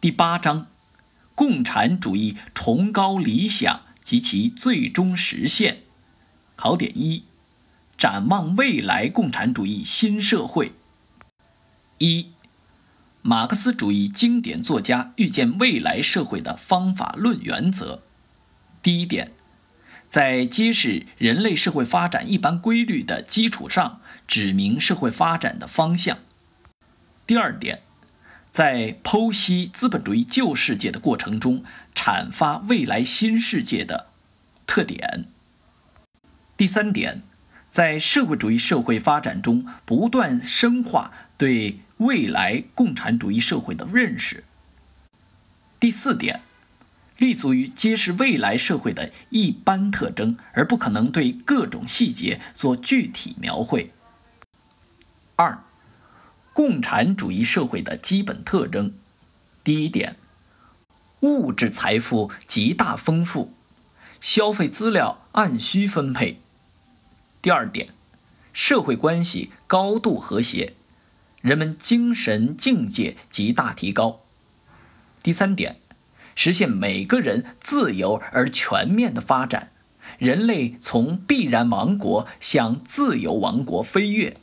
第八章，共产主义崇高理想及其最终实现。考点一：展望未来共产主义新社会。一、马克思主义经典作家预见未来社会的方法论原则。第一点，在揭示人类社会发展一般规律的基础上，指明社会发展的方向。第二点。在剖析资本主义旧世界的过程中，阐发未来新世界的特点。第三点，在社会主义社会发展中不断深化对未来共产主义社会的认识。第四点，立足于揭示未来社会的一般特征，而不可能对各种细节做具体描绘。二。共产主义社会的基本特征：第一点，物质财富极大丰富，消费资料按需分配；第二点，社会关系高度和谐，人们精神境界极大提高；第三点，实现每个人自由而全面的发展，人类从必然王国向自由王国飞跃。